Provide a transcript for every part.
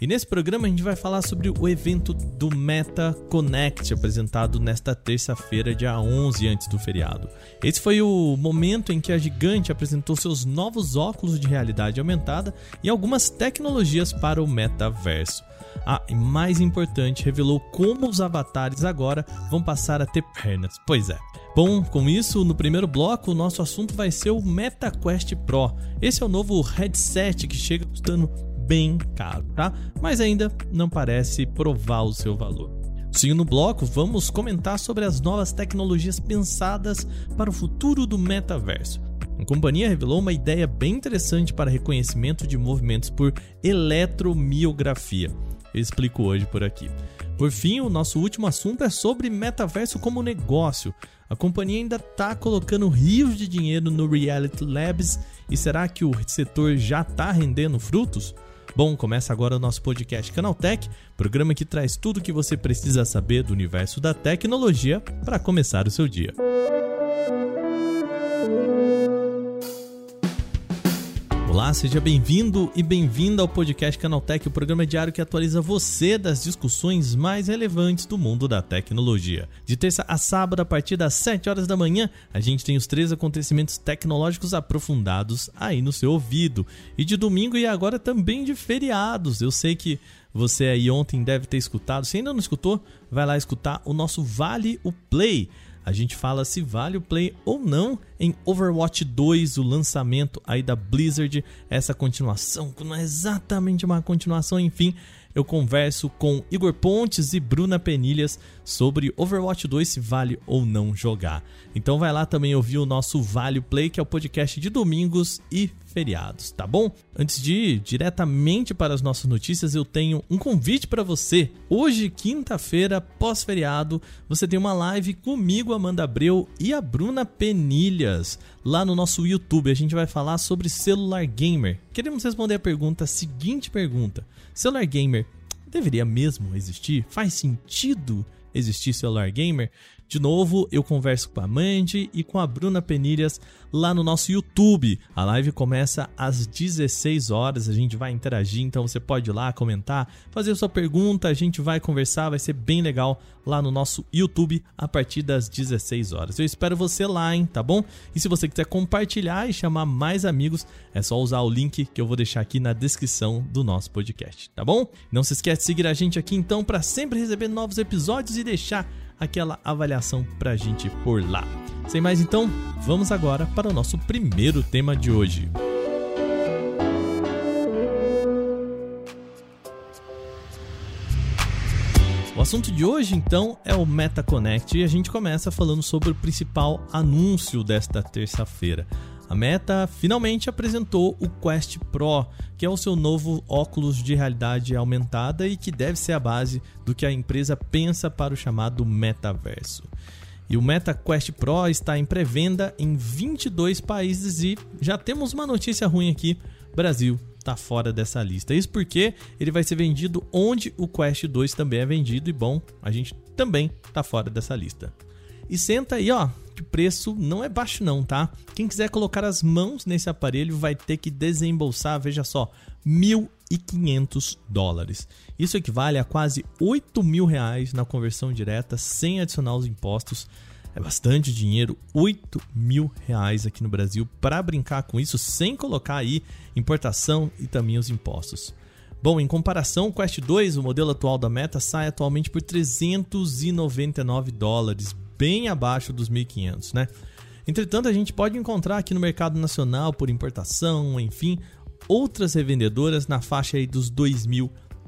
E nesse programa a gente vai falar sobre o evento do Meta Connect, apresentado nesta terça-feira, dia 11, antes do feriado. Esse foi o momento em que a gigante apresentou seus novos óculos de realidade aumentada e algumas tecnologias para o metaverso. Ah, e mais importante, revelou como os avatares agora vão passar a ter pernas. Pois é. Bom, com isso, no primeiro bloco, o nosso assunto vai ser o MetaQuest Pro. Esse é o novo headset que chega custando bem caro, tá? Mas ainda não parece provar o seu valor. Seguindo o bloco, vamos comentar sobre as novas tecnologias pensadas para o futuro do metaverso. A companhia revelou uma ideia bem interessante para reconhecimento de movimentos por eletromiografia. Eu explico hoje por aqui. Por fim, o nosso último assunto é sobre metaverso como negócio. A companhia ainda está colocando rios de dinheiro no Reality Labs e será que o setor já está rendendo frutos? Bom, começa agora o nosso podcast Canaltech, programa que traz tudo o que você precisa saber do universo da tecnologia para começar o seu dia. Olá, seja bem-vindo e bem-vinda ao podcast Canaltech, o programa diário que atualiza você das discussões mais relevantes do mundo da tecnologia. De terça a sábado, a partir das 7 horas da manhã, a gente tem os três acontecimentos tecnológicos aprofundados aí no seu ouvido. E de domingo e agora também de feriados. Eu sei que você aí ontem deve ter escutado. Se ainda não escutou, vai lá escutar o nosso Vale o Play a gente fala se vale o play ou não em Overwatch 2, o lançamento aí da Blizzard, essa continuação, não é exatamente uma continuação, enfim, eu converso com Igor Pontes e Bruna Penilhas sobre Overwatch 2 se vale ou não jogar. Então vai lá também ouvir o nosso Vale Play, que é o podcast de domingos e feriados, tá bom? Antes de ir diretamente para as nossas notícias, eu tenho um convite para você. Hoje, quinta-feira, pós-feriado, você tem uma live comigo, Amanda Abreu e a Bruna Penilhas, lá no nosso YouTube. A gente vai falar sobre celular gamer. Queremos responder a pergunta, a seguinte pergunta: celular gamer deveria mesmo existir? Faz sentido existir celular gamer? De novo, eu converso com a Mandy e com a Bruna Penilhas lá no nosso YouTube. A live começa às 16 horas, a gente vai interagir, então você pode ir lá comentar, fazer sua pergunta, a gente vai conversar, vai ser bem legal lá no nosso YouTube a partir das 16 horas. Eu espero você lá, hein, tá bom? E se você quiser compartilhar e chamar mais amigos, é só usar o link que eu vou deixar aqui na descrição do nosso podcast, tá bom? Não se esquece de seguir a gente aqui então para sempre receber novos episódios e deixar aquela avaliação pra gente por lá. Sem mais então, vamos agora para o nosso primeiro tema de hoje. O assunto de hoje, então, é o MetaConnect e a gente começa falando sobre o principal anúncio desta terça-feira. A Meta finalmente apresentou o Quest Pro, que é o seu novo óculos de realidade aumentada e que deve ser a base do que a empresa pensa para o chamado metaverso. E o Meta Quest Pro está em pré-venda em 22 países e já temos uma notícia ruim aqui: Brasil está fora dessa lista. Isso porque ele vai ser vendido onde o Quest 2 também é vendido e bom, a gente também está fora dessa lista. E senta aí, ó, que o preço não é baixo não, tá? Quem quiser colocar as mãos nesse aparelho vai ter que desembolsar, veja só, 1.500 dólares. Isso equivale a quase 8 mil reais na conversão direta, sem adicionar os impostos. É bastante dinheiro, 8 mil reais aqui no Brasil para brincar com isso, sem colocar aí importação e também os impostos. Bom, em comparação, o Quest 2, o modelo atual da Meta, sai atualmente por 399 dólares, bem abaixo dos 1.500, né? Entretanto, a gente pode encontrar aqui no mercado nacional por importação, enfim, outras revendedoras na faixa aí dos R$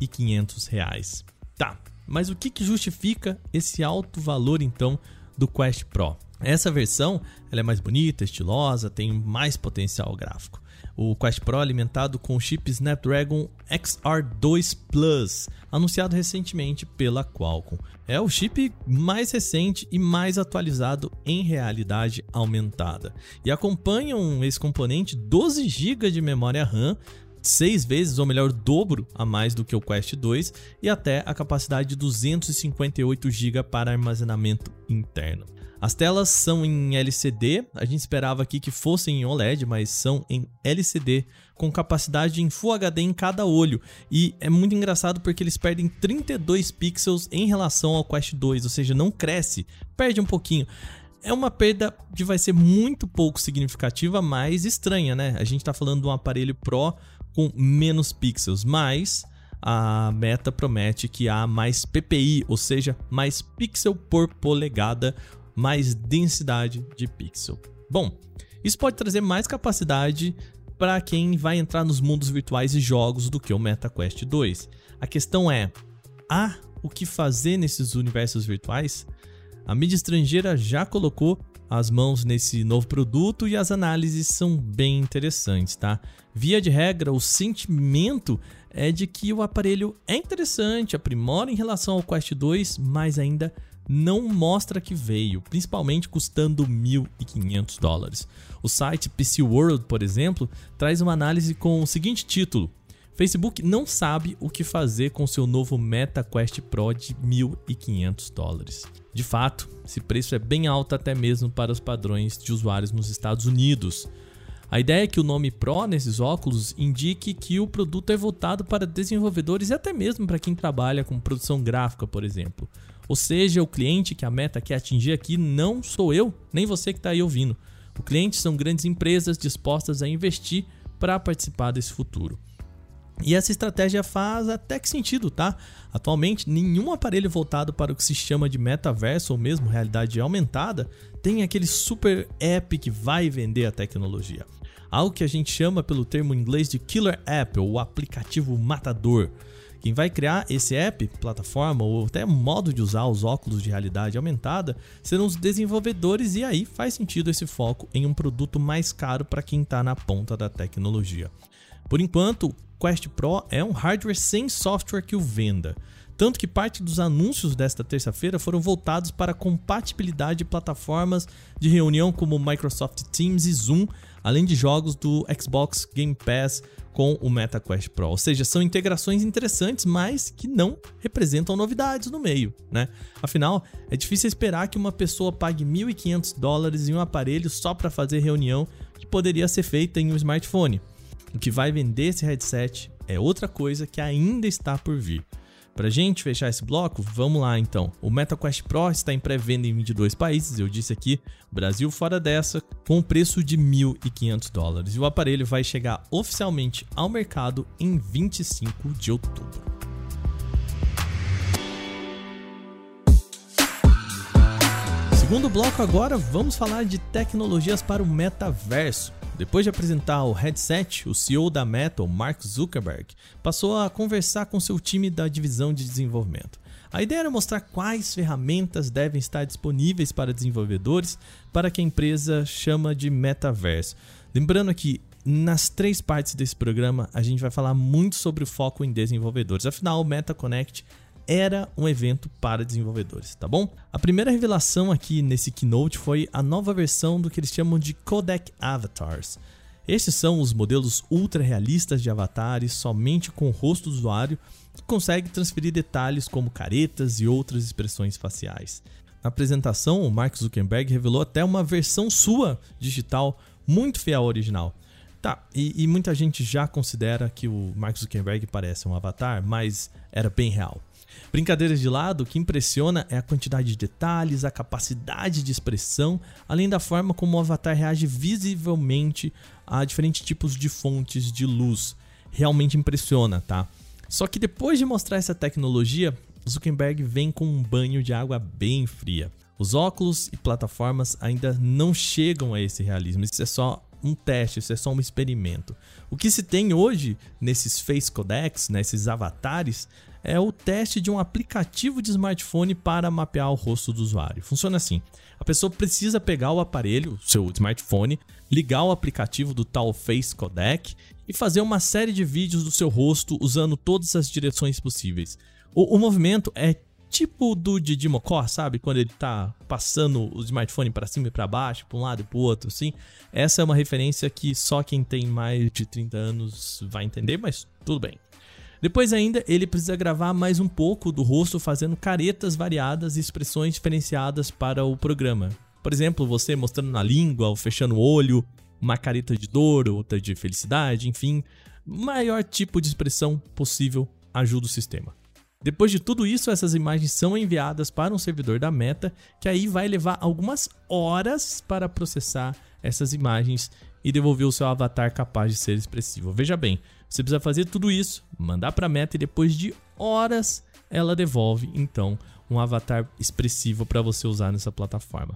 2.500. Tá, mas o que, que justifica esse alto valor então do Quest Pro? Essa versão ela é mais bonita, estilosa, tem mais potencial gráfico o Quest Pro alimentado com o chip Snapdragon XR2 Plus, anunciado recentemente pela Qualcomm. É o chip mais recente e mais atualizado em realidade aumentada. E acompanham esse componente 12 GB de memória RAM seis vezes, ou melhor, dobro a mais do que o Quest 2 e até a capacidade de 258 GB para armazenamento interno. As telas são em LCD, a gente esperava aqui que fossem em OLED, mas são em LCD, com capacidade em Full HD em cada olho. E é muito engraçado porque eles perdem 32 pixels em relação ao Quest 2, ou seja, não cresce, perde um pouquinho. É uma perda que vai ser muito pouco significativa, mas estranha, né? A gente está falando de um aparelho Pro com menos pixels, mas a Meta promete que há mais PPI, ou seja, mais pixel por polegada, mais densidade de pixel. Bom, isso pode trazer mais capacidade para quem vai entrar nos mundos virtuais e jogos do que o MetaQuest 2. A questão é: há o que fazer nesses universos virtuais? A mídia estrangeira já colocou as mãos nesse novo produto e as análises são bem interessantes, tá? Via de regra, o sentimento é de que o aparelho é interessante, aprimora em relação ao Quest 2, mas ainda não mostra que veio, principalmente custando 1.500 dólares. O site PC World, por exemplo, traz uma análise com o seguinte título: Facebook não sabe o que fazer com seu novo Meta Quest Pro de 1.500 dólares. De fato, esse preço é bem alto até mesmo para os padrões de usuários nos Estados Unidos. A ideia é que o nome Pro nesses óculos indique que o produto é voltado para desenvolvedores e até mesmo para quem trabalha com produção gráfica, por exemplo. Ou seja, o cliente que a meta quer atingir aqui não sou eu, nem você que está aí ouvindo. O cliente são grandes empresas dispostas a investir para participar desse futuro. E essa estratégia faz até que sentido, tá? Atualmente, nenhum aparelho voltado para o que se chama de metaverso ou mesmo realidade aumentada tem aquele super app que vai vender a tecnologia. Algo que a gente chama pelo termo inglês de killer app ou aplicativo matador. Quem vai criar esse app, plataforma ou até modo de usar os óculos de realidade aumentada serão os desenvolvedores, e aí faz sentido esse foco em um produto mais caro para quem está na ponta da tecnologia. Por enquanto, o Quest Pro é um hardware sem software que o venda. Tanto que parte dos anúncios desta terça-feira foram voltados para a compatibilidade de plataformas de reunião como Microsoft Teams e Zoom, além de jogos do Xbox Game Pass, com o MetaQuest Pro. Ou seja, são integrações interessantes, mas que não representam novidades no meio, né? Afinal, é difícil esperar que uma pessoa pague 1.500 dólares em um aparelho só para fazer reunião que poderia ser feita em um smartphone. O que vai vender esse headset é outra coisa que ainda está por vir. Pra gente fechar esse bloco, vamos lá então. O MetaQuest Pro está em pré-venda em 22 países, eu disse aqui, Brasil fora dessa, com preço de 1.500 dólares. E o aparelho vai chegar oficialmente ao mercado em 25 de outubro. Segundo bloco agora, vamos falar de tecnologias para o metaverso. Depois de apresentar o headset, o CEO da Meta, Mark Zuckerberg, passou a conversar com seu time da divisão de desenvolvimento. A ideia era mostrar quais ferramentas devem estar disponíveis para desenvolvedores para que a empresa chama de metaverso. Lembrando que nas três partes desse programa a gente vai falar muito sobre o foco em desenvolvedores. Afinal, o Meta Connect era um evento para desenvolvedores, tá bom? A primeira revelação aqui nesse keynote foi a nova versão do que eles chamam de Codec Avatars. Estes são os modelos ultra realistas de avatares somente com o rosto do usuário que consegue transferir detalhes como caretas e outras expressões faciais. Na apresentação, o Mark Zuckerberg revelou até uma versão sua digital muito fiel ao original. Tá, e, e muita gente já considera que o Mark Zuckerberg parece um avatar, mas era bem real. Brincadeiras de lado, o que impressiona é a quantidade de detalhes, a capacidade de expressão, além da forma como o avatar reage visivelmente a diferentes tipos de fontes de luz. Realmente impressiona, tá? Só que depois de mostrar essa tecnologia, Zuckerberg vem com um banho de água bem fria. Os óculos e plataformas ainda não chegam a esse realismo, isso é só um teste, isso é só um experimento. O que se tem hoje nesses face codecs, nesses avatares, é o teste de um aplicativo de smartphone para mapear o rosto do usuário. Funciona assim: a pessoa precisa pegar o aparelho, seu smartphone, ligar o aplicativo do tal Face Codec e fazer uma série de vídeos do seu rosto usando todas as direções possíveis. O, o movimento é tipo do Didi Mocó, sabe? Quando ele tá passando o smartphone para cima e para baixo, para um lado e pro outro, assim. Essa é uma referência que só quem tem mais de 30 anos vai entender, mas tudo bem. Depois ainda, ele precisa gravar mais um pouco do rosto fazendo caretas variadas e expressões diferenciadas para o programa. Por exemplo, você mostrando na língua ou fechando o olho, uma careta de dor, outra de felicidade, enfim, maior tipo de expressão possível ajuda o sistema. Depois de tudo isso, essas imagens são enviadas para um servidor da Meta, que aí vai levar algumas horas para processar essas imagens e devolver o seu avatar capaz de ser expressivo. Veja bem, você precisa fazer tudo isso, mandar para a Meta e depois de horas ela devolve então um avatar expressivo para você usar nessa plataforma.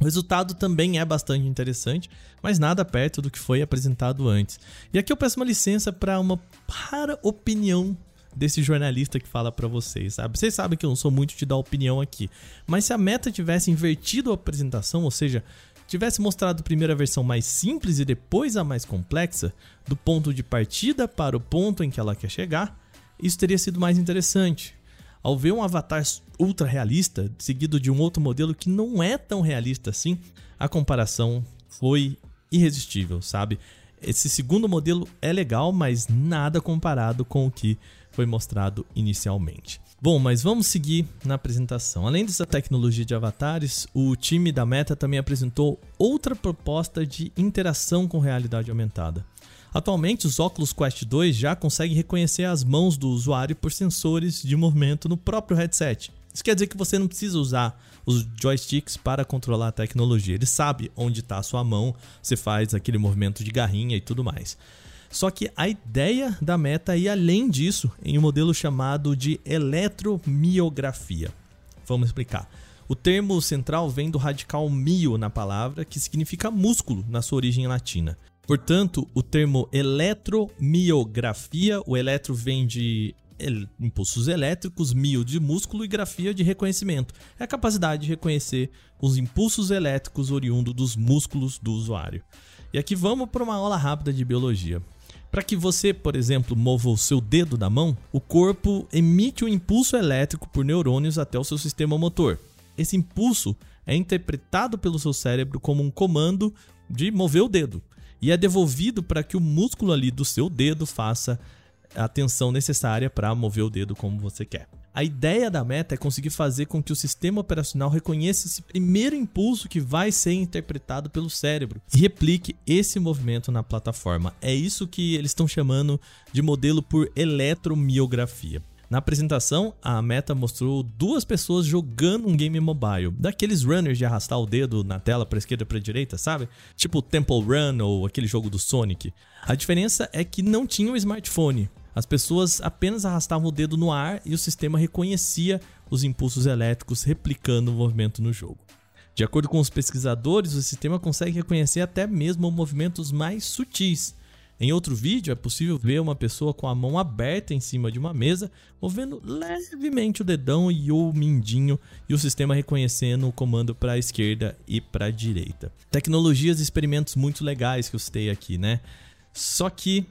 O resultado também é bastante interessante, mas nada perto do que foi apresentado antes. E aqui eu peço uma licença para uma para opinião desse jornalista que fala para vocês, sabe? Vocês sabem que eu não sou muito de dar opinião aqui, mas se a meta tivesse invertido a apresentação, ou seja, tivesse mostrado primeiro a versão mais simples e depois a mais complexa, do ponto de partida para o ponto em que ela quer chegar, isso teria sido mais interessante. Ao ver um avatar ultra realista seguido de um outro modelo que não é tão realista assim, a comparação foi irresistível, sabe? Esse segundo modelo é legal, mas nada comparado com o que foi mostrado inicialmente. Bom, mas vamos seguir na apresentação. Além dessa tecnologia de avatares, o time da Meta também apresentou outra proposta de interação com realidade aumentada. Atualmente, os óculos Quest 2 já conseguem reconhecer as mãos do usuário por sensores de movimento no próprio headset. Isso quer dizer que você não precisa usar os joysticks para controlar a tecnologia. Ele sabe onde está a sua mão, você faz aquele movimento de garrinha e tudo mais. Só que a ideia da meta ir além disso em um modelo chamado de eletromiografia. Vamos explicar. O termo central vem do radical mio na palavra, que significa músculo na sua origem latina. Portanto, o termo eletromiografia, o eletro vem de impulsos elétricos, mio de músculo e grafia de reconhecimento. É a capacidade de reconhecer os impulsos elétricos oriundos dos músculos do usuário. E aqui vamos para uma aula rápida de biologia. Para que você, por exemplo, mova o seu dedo da mão, o corpo emite um impulso elétrico por neurônios até o seu sistema motor. Esse impulso é interpretado pelo seu cérebro como um comando de mover o dedo e é devolvido para que o músculo ali do seu dedo faça a tensão necessária para mover o dedo como você quer. A ideia da meta é conseguir fazer com que o sistema operacional reconheça esse primeiro impulso que vai ser interpretado pelo cérebro e replique esse movimento na plataforma. É isso que eles estão chamando de modelo por eletromiografia. Na apresentação, a Meta mostrou duas pessoas jogando um game mobile, daqueles runners de arrastar o dedo na tela para esquerda para direita, sabe? Tipo Temple Run ou aquele jogo do Sonic. A diferença é que não tinha um smartphone. As pessoas apenas arrastavam o dedo no ar e o sistema reconhecia os impulsos elétricos replicando o movimento no jogo. De acordo com os pesquisadores, o sistema consegue reconhecer até mesmo movimentos mais sutis, em outro vídeo, é possível ver uma pessoa com a mão aberta em cima de uma mesa, movendo levemente o dedão e o mindinho, e o sistema reconhecendo o comando para a esquerda e para a direita. Tecnologias e experimentos muito legais que eu citei aqui, né? Só que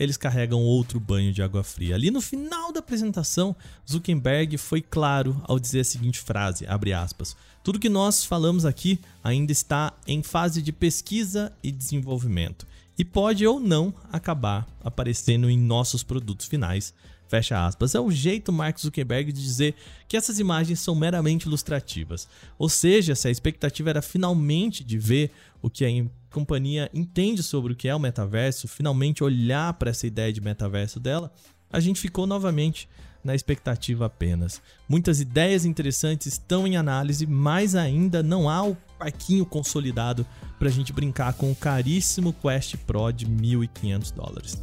eles carregam outro banho de água fria. Ali no final da apresentação, Zuckerberg foi claro ao dizer a seguinte frase, aspas: "Tudo que nós falamos aqui ainda está em fase de pesquisa e desenvolvimento e pode ou não acabar aparecendo em nossos produtos finais. Fecha aspas. É o jeito Mark Zuckerberg de dizer que essas imagens são meramente ilustrativas. Ou seja, se a expectativa era finalmente de ver o que a companhia entende sobre o que é o metaverso, finalmente olhar para essa ideia de metaverso dela, a gente ficou novamente na expectativa apenas. Muitas ideias interessantes estão em análise, mas ainda não há o parquinho consolidado para a gente brincar com o caríssimo Quest Pro de 1.500 dólares.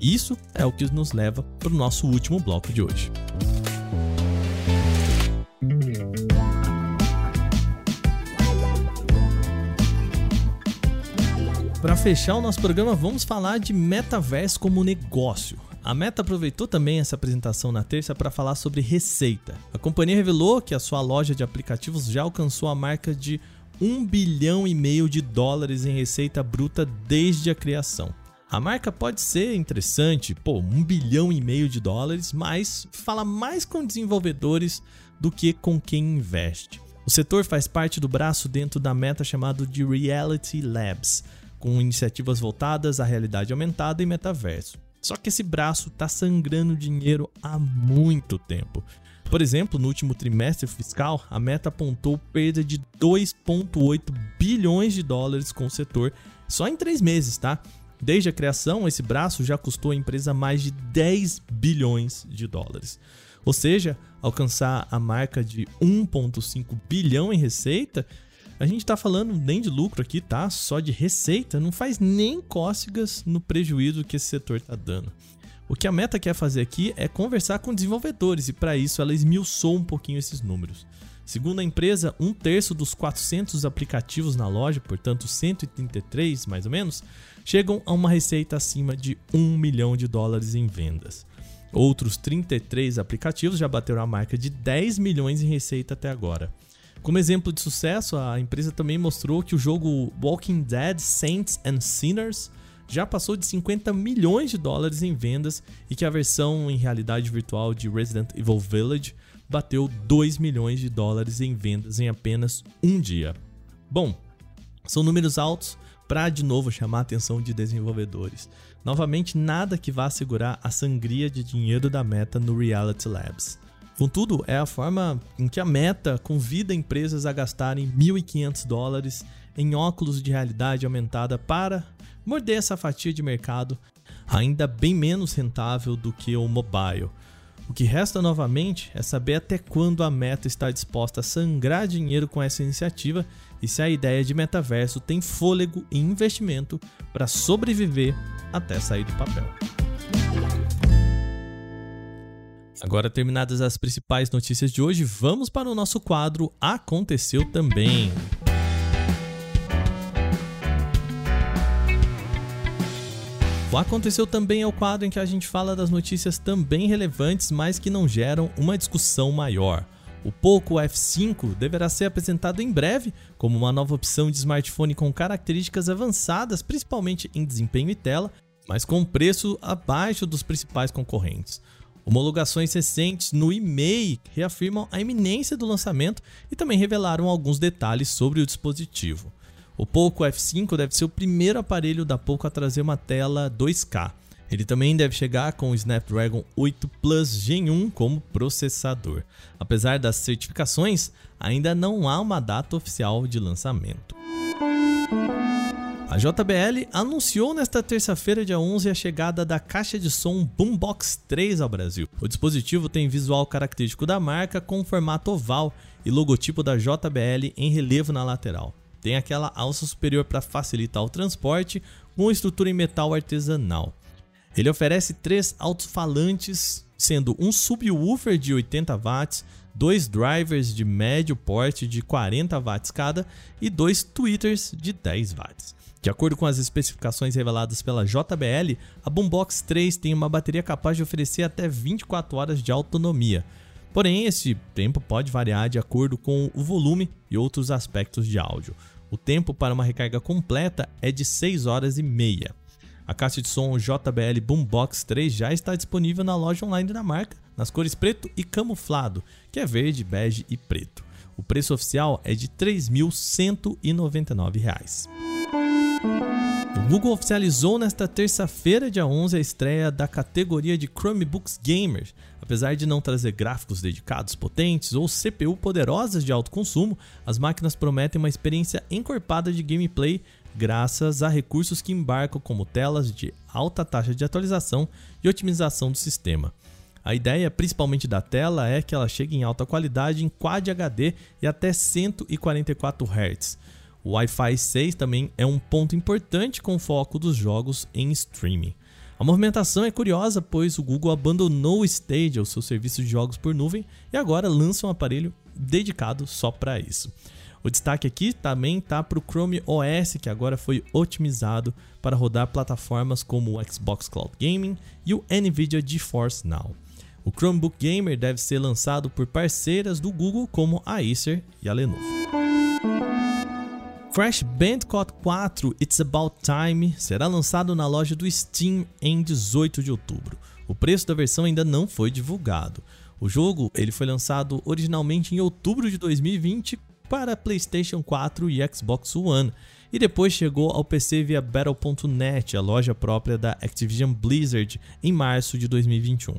Isso é o que nos leva para o nosso último bloco de hoje. Para fechar o nosso programa, vamos falar de metaverso como negócio. A Meta aproveitou também essa apresentação na terça para falar sobre receita. A companhia revelou que a sua loja de aplicativos já alcançou a marca de 1 bilhão e meio de dólares em receita bruta desde a criação. A marca pode ser interessante, pô, 1 bilhão e meio de dólares, mas fala mais com desenvolvedores do que com quem investe. O setor faz parte do braço dentro da meta chamado de Reality Labs, com iniciativas voltadas à realidade aumentada e metaverso. Só que esse braço está sangrando dinheiro há muito tempo. Por exemplo, no último trimestre fiscal, a Meta apontou perda de 2,8 bilhões de dólares com o setor só em três meses, tá? Desde a criação, esse braço já custou à empresa mais de 10 bilhões de dólares. Ou seja, alcançar a marca de 1,5 bilhão em receita, a gente está falando nem de lucro aqui, tá? Só de receita, não faz nem cócegas no prejuízo que esse setor está dando. O que a Meta quer fazer aqui é conversar com desenvolvedores e para isso ela esmiuçou um pouquinho esses números. Segundo a empresa, um terço dos 400 aplicativos na loja, portanto 133 mais ou menos, chegam a uma receita acima de 1 milhão de dólares em vendas. Outros 33 aplicativos já bateram a marca de 10 milhões em receita até agora. Como exemplo de sucesso, a empresa também mostrou que o jogo Walking Dead Saints and Sinners já passou de 50 milhões de dólares em vendas e que a versão em realidade virtual de Resident Evil Village bateu 2 milhões de dólares em vendas em apenas um dia. Bom, são números altos para de novo chamar a atenção de desenvolvedores. Novamente, nada que vá segurar a sangria de dinheiro da Meta no Reality Labs. Contudo, é a forma em que a Meta convida empresas a gastarem 1.500 dólares em óculos de realidade aumentada para morder essa fatia de mercado ainda bem menos rentável do que o mobile. O que resta novamente é saber até quando a Meta está disposta a sangrar dinheiro com essa iniciativa e se a ideia de metaverso tem fôlego e investimento para sobreviver até sair do papel. Agora terminadas as principais notícias de hoje, vamos para o nosso quadro Aconteceu também. O Aconteceu também é o quadro em que a gente fala das notícias também relevantes, mas que não geram uma discussão maior. O Poco F5 deverá ser apresentado em breve como uma nova opção de smartphone com características avançadas, principalmente em desempenho e tela, mas com preço abaixo dos principais concorrentes. Homologações recentes no e-mail reafirmam a iminência do lançamento e também revelaram alguns detalhes sobre o dispositivo. O Poco F5 deve ser o primeiro aparelho da Poco a trazer uma tela 2K. Ele também deve chegar com o Snapdragon 8 Plus Gen 1 como processador. Apesar das certificações, ainda não há uma data oficial de lançamento. A JBL anunciou nesta terça-feira, dia 11, a chegada da caixa de som Boombox 3 ao Brasil. O dispositivo tem visual característico da marca com formato oval e logotipo da JBL em relevo na lateral. Tem aquela alça superior para facilitar o transporte, com estrutura em metal artesanal. Ele oferece três alto-falantes, sendo um subwoofer de 80 watts, dois drivers de médio porte de 40 watts cada e dois tweeters de 10 watts. De acordo com as especificações reveladas pela JBL, a Boombox 3 tem uma bateria capaz de oferecer até 24 horas de autonomia. Porém, esse tempo pode variar de acordo com o volume e outros aspectos de áudio. O tempo para uma recarga completa é de 6 horas e meia. A caixa de som JBL Boombox 3 já está disponível na loja online da marca, nas cores preto e camuflado, que é verde, bege e preto. O preço oficial é de R$ 3.199. O Google oficializou nesta terça-feira, dia 11, a estreia da categoria de Chromebooks Gamers. Apesar de não trazer gráficos dedicados potentes ou CPU poderosas de alto consumo, as máquinas prometem uma experiência encorpada de gameplay graças a recursos que embarcam como telas de alta taxa de atualização e otimização do sistema. A ideia principalmente da tela é que ela chegue em alta qualidade em Quad HD e até 144 Hz. O Wi-Fi 6 também é um ponto importante com foco dos jogos em streaming. A movimentação é curiosa, pois o Google abandonou o Stadia, o seu serviço de jogos por nuvem, e agora lança um aparelho dedicado só para isso. O destaque aqui também está para o Chrome OS, que agora foi otimizado para rodar plataformas como o Xbox Cloud Gaming e o Nvidia GeForce Now. O Chromebook Gamer deve ser lançado por parceiras do Google como a Acer e a Lenovo. Crash Bandicoot 4 It's About Time será lançado na loja do Steam em 18 de outubro. O preço da versão ainda não foi divulgado. O jogo ele foi lançado originalmente em outubro de 2020 para PlayStation 4 e Xbox One, e depois chegou ao PC via Battle.net, a loja própria da Activision Blizzard, em março de 2021.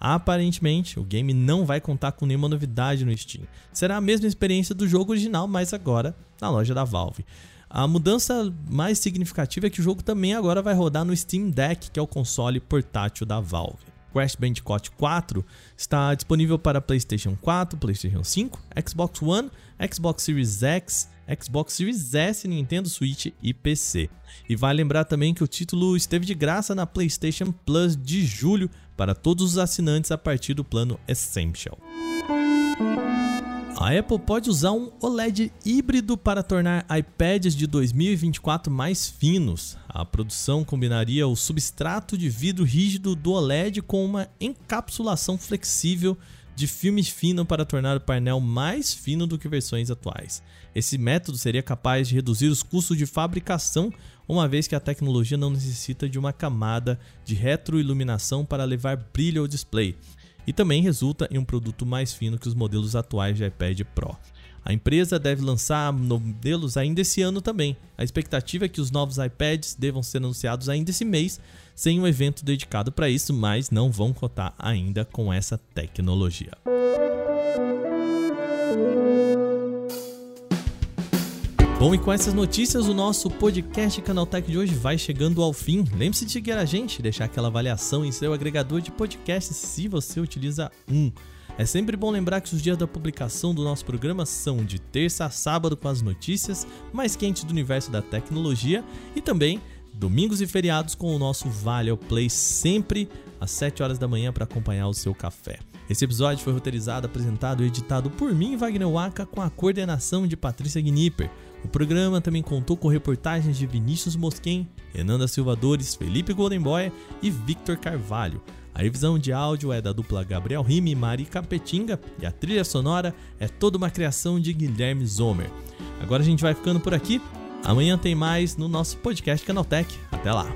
Aparentemente, o game não vai contar com nenhuma novidade no Steam. Será a mesma experiência do jogo original, mas agora na loja da Valve. A mudança mais significativa é que o jogo também agora vai rodar no Steam Deck, que é o console portátil da Valve. Crash Bandicoot 4 está disponível para PlayStation 4, PlayStation 5, Xbox One, Xbox Series X, Xbox Series S, Nintendo Switch e PC. E vale lembrar também que o título esteve de graça na PlayStation Plus de julho para todos os assinantes a partir do plano Essential. A Apple pode usar um OLED híbrido para tornar iPads de 2024 mais finos. A produção combinaria o substrato de vidro rígido do OLED com uma encapsulação flexível de filme fino para tornar o painel mais fino do que versões atuais. Esse método seria capaz de reduzir os custos de fabricação, uma vez que a tecnologia não necessita de uma camada de retroiluminação para levar brilho ao display, e também resulta em um produto mais fino que os modelos atuais de iPad Pro. A empresa deve lançar modelos ainda esse ano também. A expectativa é que os novos iPads devam ser anunciados ainda esse mês, sem um evento dedicado para isso, mas não vão contar ainda com essa tecnologia. Bom, e com essas notícias, o nosso podcast Canaltech de hoje vai chegando ao fim. Lembre-se de seguir a gente, deixar aquela avaliação em seu agregador de podcasts se você utiliza um. É sempre bom lembrar que os dias da publicação do nosso programa são de terça a sábado com as notícias mais quentes do universo da tecnologia e também domingos e feriados com o nosso Vale ao Play sempre às 7 horas da manhã para acompanhar o seu café. Esse episódio foi roteirizado, apresentado e editado por mim, Wagner Waka, com a coordenação de Patrícia Gnipper. O programa também contou com reportagens de Vinícius Mosquen, Renan da Silva Dores, Felipe Goldenboy e Victor Carvalho. A revisão de áudio é da dupla Gabriel Rime e Mari Capetinga e a trilha sonora é toda uma criação de Guilherme Zomer. Agora a gente vai ficando por aqui. Amanhã tem mais no nosso podcast Canaltech. Até lá!